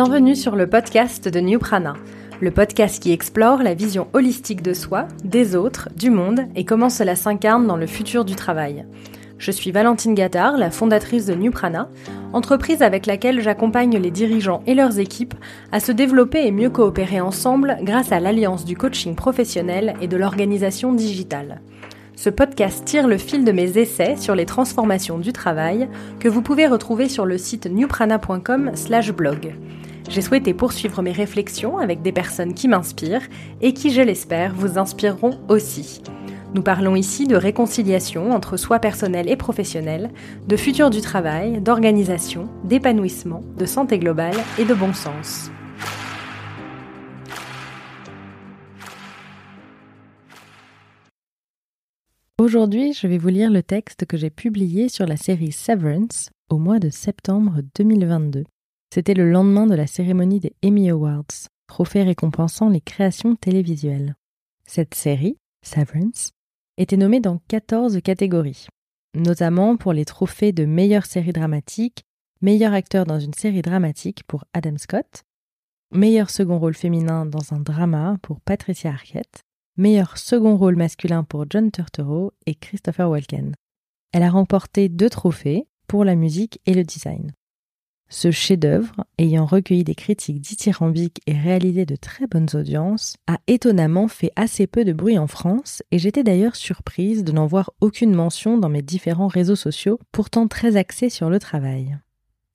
Bienvenue sur le podcast de New Prana, le podcast qui explore la vision holistique de soi, des autres, du monde et comment cela s'incarne dans le futur du travail. Je suis Valentine Gattard, la fondatrice de New Prana, entreprise avec laquelle j'accompagne les dirigeants et leurs équipes à se développer et mieux coopérer ensemble grâce à l'alliance du coaching professionnel et de l'organisation digitale. Ce podcast tire le fil de mes essais sur les transformations du travail que vous pouvez retrouver sur le site newprana.com/blog. J'ai souhaité poursuivre mes réflexions avec des personnes qui m'inspirent et qui, je l'espère, vous inspireront aussi. Nous parlons ici de réconciliation entre soi personnel et professionnel, de futur du travail, d'organisation, d'épanouissement, de santé globale et de bon sens. Aujourd'hui, je vais vous lire le texte que j'ai publié sur la série Severance au mois de septembre 2022. C'était le lendemain de la cérémonie des Emmy Awards, trophée récompensant les créations télévisuelles. Cette série, Severance, était nommée dans 14 catégories, notamment pour les trophées de meilleure série dramatique, meilleur acteur dans une série dramatique pour Adam Scott, meilleur second rôle féminin dans un drama pour Patricia Arquette, meilleur second rôle masculin pour John Turturro et Christopher Walken. Elle a remporté deux trophées pour la musique et le design. Ce chef-d'œuvre, ayant recueilli des critiques dithyrambiques et réalisé de très bonnes audiences, a étonnamment fait assez peu de bruit en France et j'étais d'ailleurs surprise de n'en voir aucune mention dans mes différents réseaux sociaux, pourtant très axés sur le travail.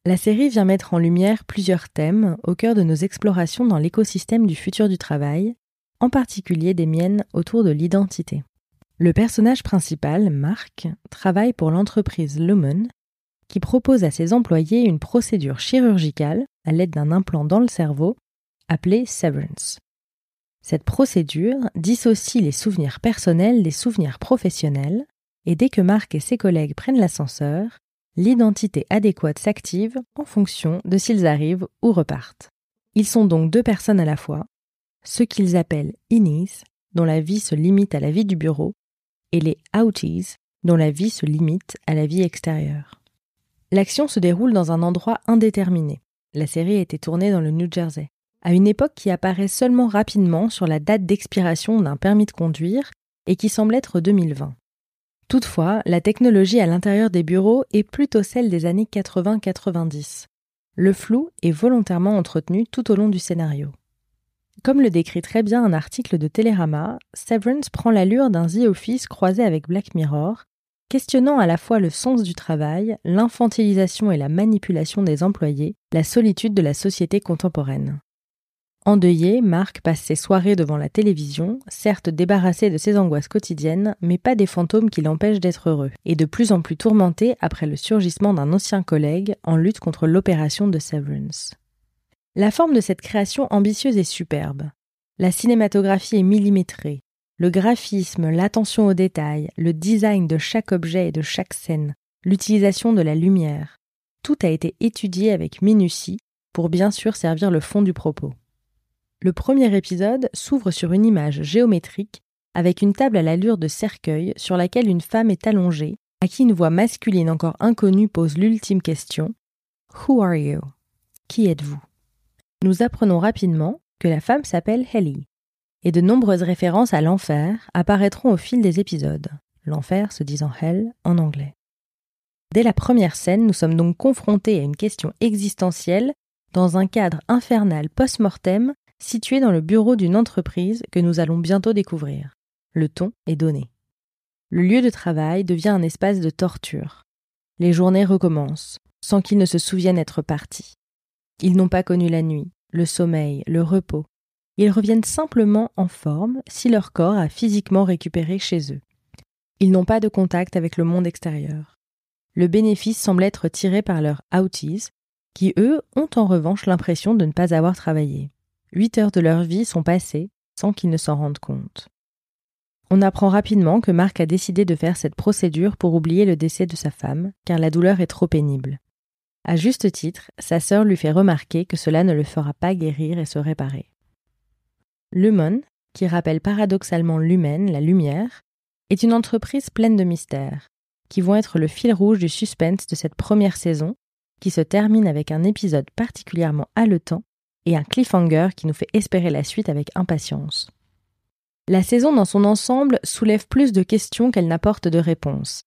La série vient mettre en lumière plusieurs thèmes au cœur de nos explorations dans l'écosystème du futur du travail, en particulier des miennes autour de l'identité. Le personnage principal, Marc, travaille pour l'entreprise Lumen, qui propose à ses employés une procédure chirurgicale à l'aide d'un implant dans le cerveau, appelée severance. Cette procédure dissocie les souvenirs personnels des souvenirs professionnels, et dès que Marc et ses collègues prennent l'ascenseur, l'identité adéquate s'active en fonction de s'ils arrivent ou repartent. Ils sont donc deux personnes à la fois, ceux qu'ils appellent innies, dont la vie se limite à la vie du bureau, et les outies, dont la vie se limite à la vie extérieure. L'action se déroule dans un endroit indéterminé. La série a été tournée dans le New Jersey, à une époque qui apparaît seulement rapidement sur la date d'expiration d'un permis de conduire et qui semble être 2020. Toutefois, la technologie à l'intérieur des bureaux est plutôt celle des années 80-90. Le flou est volontairement entretenu tout au long du scénario. Comme le décrit très bien un article de Télérama, Severance prend l'allure d'un The Office croisé avec Black Mirror, questionnant à la fois le sens du travail, l'infantilisation et la manipulation des employés, la solitude de la société contemporaine. Endeuillé, Marc passe ses soirées devant la télévision, certes débarrassé de ses angoisses quotidiennes, mais pas des fantômes qui l'empêchent d'être heureux, et de plus en plus tourmenté après le surgissement d'un ancien collègue en lutte contre l'opération de Severance. La forme de cette création ambitieuse est superbe. La cinématographie est millimétrée. Le graphisme, l'attention aux détails, le design de chaque objet et de chaque scène, l'utilisation de la lumière, tout a été étudié avec minutie pour bien sûr servir le fond du propos. Le premier épisode s'ouvre sur une image géométrique avec une table à l'allure de cercueil sur laquelle une femme est allongée, à qui une voix masculine encore inconnue pose l'ultime question Who are you? Qui êtes-vous? nous apprenons rapidement que la femme s'appelle Helly, et de nombreuses références à l'enfer apparaîtront au fil des épisodes, l'enfer se disant Hell en anglais. Dès la première scène, nous sommes donc confrontés à une question existentielle dans un cadre infernal post-mortem situé dans le bureau d'une entreprise que nous allons bientôt découvrir. Le ton est donné. Le lieu de travail devient un espace de torture. Les journées recommencent, sans qu'ils ne se souviennent être partis. Ils n'ont pas connu la nuit, le sommeil, le repos. Ils reviennent simplement en forme si leur corps a physiquement récupéré chez eux. Ils n'ont pas de contact avec le monde extérieur. Le bénéfice semble être tiré par leurs outies, qui eux ont en revanche l'impression de ne pas avoir travaillé. Huit heures de leur vie sont passées sans qu'ils ne s'en rendent compte. On apprend rapidement que Marc a décidé de faire cette procédure pour oublier le décès de sa femme, car la douleur est trop pénible. À juste titre, sa sœur lui fait remarquer que cela ne le fera pas guérir et se réparer. Lumon, qui rappelle paradoxalement l'humaine, la lumière, est une entreprise pleine de mystères, qui vont être le fil rouge du suspense de cette première saison, qui se termine avec un épisode particulièrement haletant et un cliffhanger qui nous fait espérer la suite avec impatience. La saison dans son ensemble soulève plus de questions qu'elle n'apporte de réponses.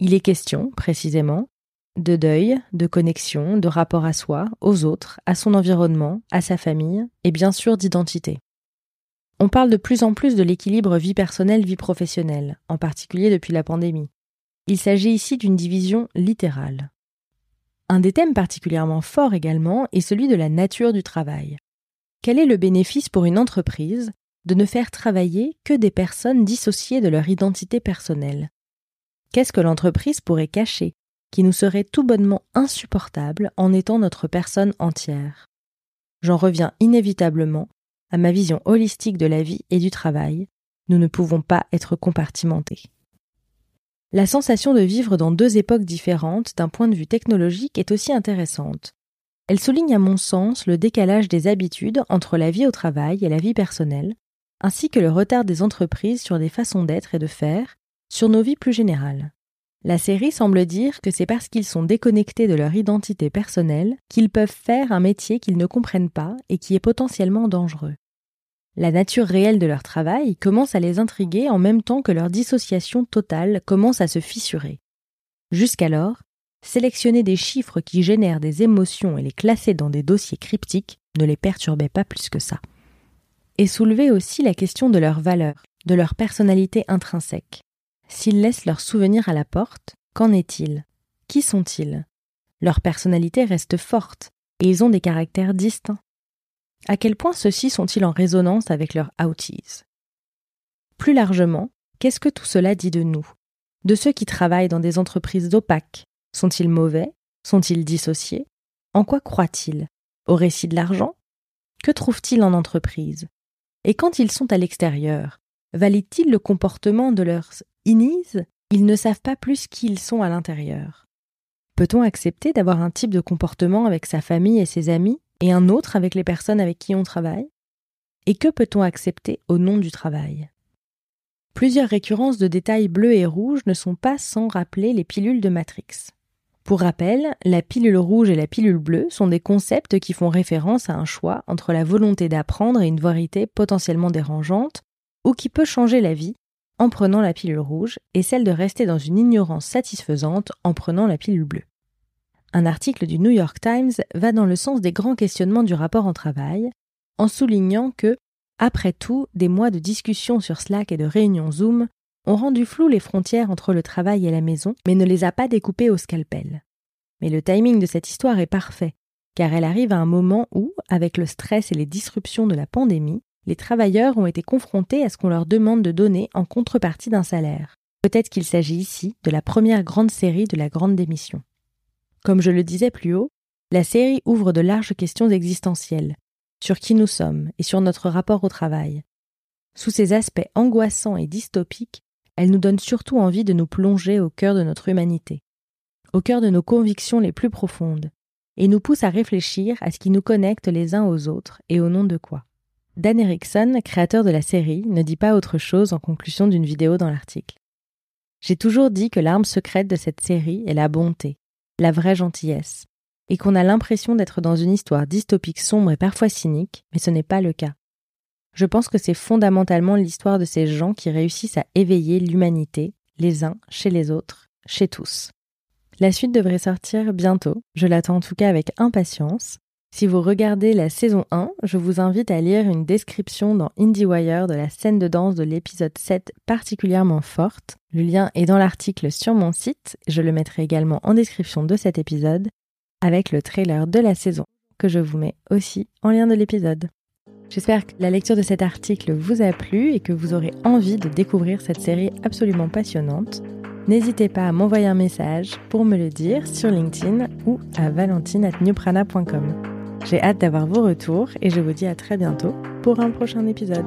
Il est question, précisément, de deuil, de connexion, de rapport à soi, aux autres, à son environnement, à sa famille, et bien sûr d'identité. On parle de plus en plus de l'équilibre vie personnelle-vie professionnelle, en particulier depuis la pandémie. Il s'agit ici d'une division littérale. Un des thèmes particulièrement forts également est celui de la nature du travail. Quel est le bénéfice pour une entreprise de ne faire travailler que des personnes dissociées de leur identité personnelle? Qu'est-ce que l'entreprise pourrait cacher qui nous serait tout bonnement insupportable en étant notre personne entière? J'en reviens inévitablement à ma vision holistique de la vie et du travail. Nous ne pouvons pas être compartimentés. La sensation de vivre dans deux époques différentes d'un point de vue technologique est aussi intéressante. Elle souligne à mon sens le décalage des habitudes entre la vie au travail et la vie personnelle, ainsi que le retard des entreprises sur des façons d'être et de faire, sur nos vies plus générales. La série semble dire que c'est parce qu'ils sont déconnectés de leur identité personnelle qu'ils peuvent faire un métier qu'ils ne comprennent pas et qui est potentiellement dangereux. La nature réelle de leur travail commence à les intriguer en même temps que leur dissociation totale commence à se fissurer. Jusqu'alors, sélectionner des chiffres qui génèrent des émotions et les classer dans des dossiers cryptiques ne les perturbait pas plus que ça. Et soulever aussi la question de leur valeur, de leur personnalité intrinsèque. S'ils laissent leurs souvenirs à la porte, qu'en est-il? Qui sont-ils? Leur personnalité reste forte et ils ont des caractères distincts. À quel point ceux-ci sont-ils en résonance avec leur outies? Plus largement, qu'est-ce que tout cela dit de nous? De ceux qui travaillent dans des entreprises opaques Sont-ils mauvais? Sont-ils dissociés? En quoi croient-ils? Au récit de l'argent? Que trouvent-ils en entreprise? Et quand ils sont à l'extérieur, valident-ils le comportement de leurs ils ne savent pas plus qui ils sont à l'intérieur. Peut-on accepter d'avoir un type de comportement avec sa famille et ses amis et un autre avec les personnes avec qui on travaille? Et que peut-on accepter au nom du travail? Plusieurs récurrences de détails bleus et rouges ne sont pas sans rappeler les pilules de Matrix. Pour rappel, la pilule rouge et la pilule bleue sont des concepts qui font référence à un choix entre la volonté d'apprendre et une vérité potentiellement dérangeante, ou qui peut changer la vie, en prenant la pilule rouge et celle de rester dans une ignorance satisfaisante en prenant la pilule bleue. Un article du New York Times va dans le sens des grands questionnements du rapport en travail, en soulignant que, après tout, des mois de discussions sur Slack et de réunions Zoom ont rendu floues les frontières entre le travail et la maison, mais ne les a pas découpées au scalpel. Mais le timing de cette histoire est parfait, car elle arrive à un moment où, avec le stress et les disruptions de la pandémie, les travailleurs ont été confrontés à ce qu'on leur demande de donner en contrepartie d'un salaire. Peut-être qu'il s'agit ici de la première grande série de la Grande Démission. Comme je le disais plus haut, la série ouvre de larges questions existentielles, sur qui nous sommes et sur notre rapport au travail. Sous ces aspects angoissants et dystopiques, elle nous donne surtout envie de nous plonger au cœur de notre humanité, au cœur de nos convictions les plus profondes, et nous pousse à réfléchir à ce qui nous connecte les uns aux autres et au nom de quoi. Dan Erickson, créateur de la série, ne dit pas autre chose en conclusion d'une vidéo dans l'article. J'ai toujours dit que l'arme secrète de cette série est la bonté, la vraie gentillesse, et qu'on a l'impression d'être dans une histoire dystopique sombre et parfois cynique, mais ce n'est pas le cas. Je pense que c'est fondamentalement l'histoire de ces gens qui réussissent à éveiller l'humanité, les uns chez les autres, chez tous. La suite devrait sortir bientôt, je l'attends en tout cas avec impatience, si vous regardez la saison 1, je vous invite à lire une description dans IndieWire de la scène de danse de l'épisode 7 particulièrement forte. Le lien est dans l'article sur mon site, je le mettrai également en description de cet épisode, avec le trailer de la saison que je vous mets aussi en lien de l'épisode. J'espère que la lecture de cet article vous a plu et que vous aurez envie de découvrir cette série absolument passionnante. N'hésitez pas à m'envoyer un message pour me le dire sur LinkedIn ou à valentine.newprana.com. J'ai hâte d'avoir vos retours et je vous dis à très bientôt pour un prochain épisode.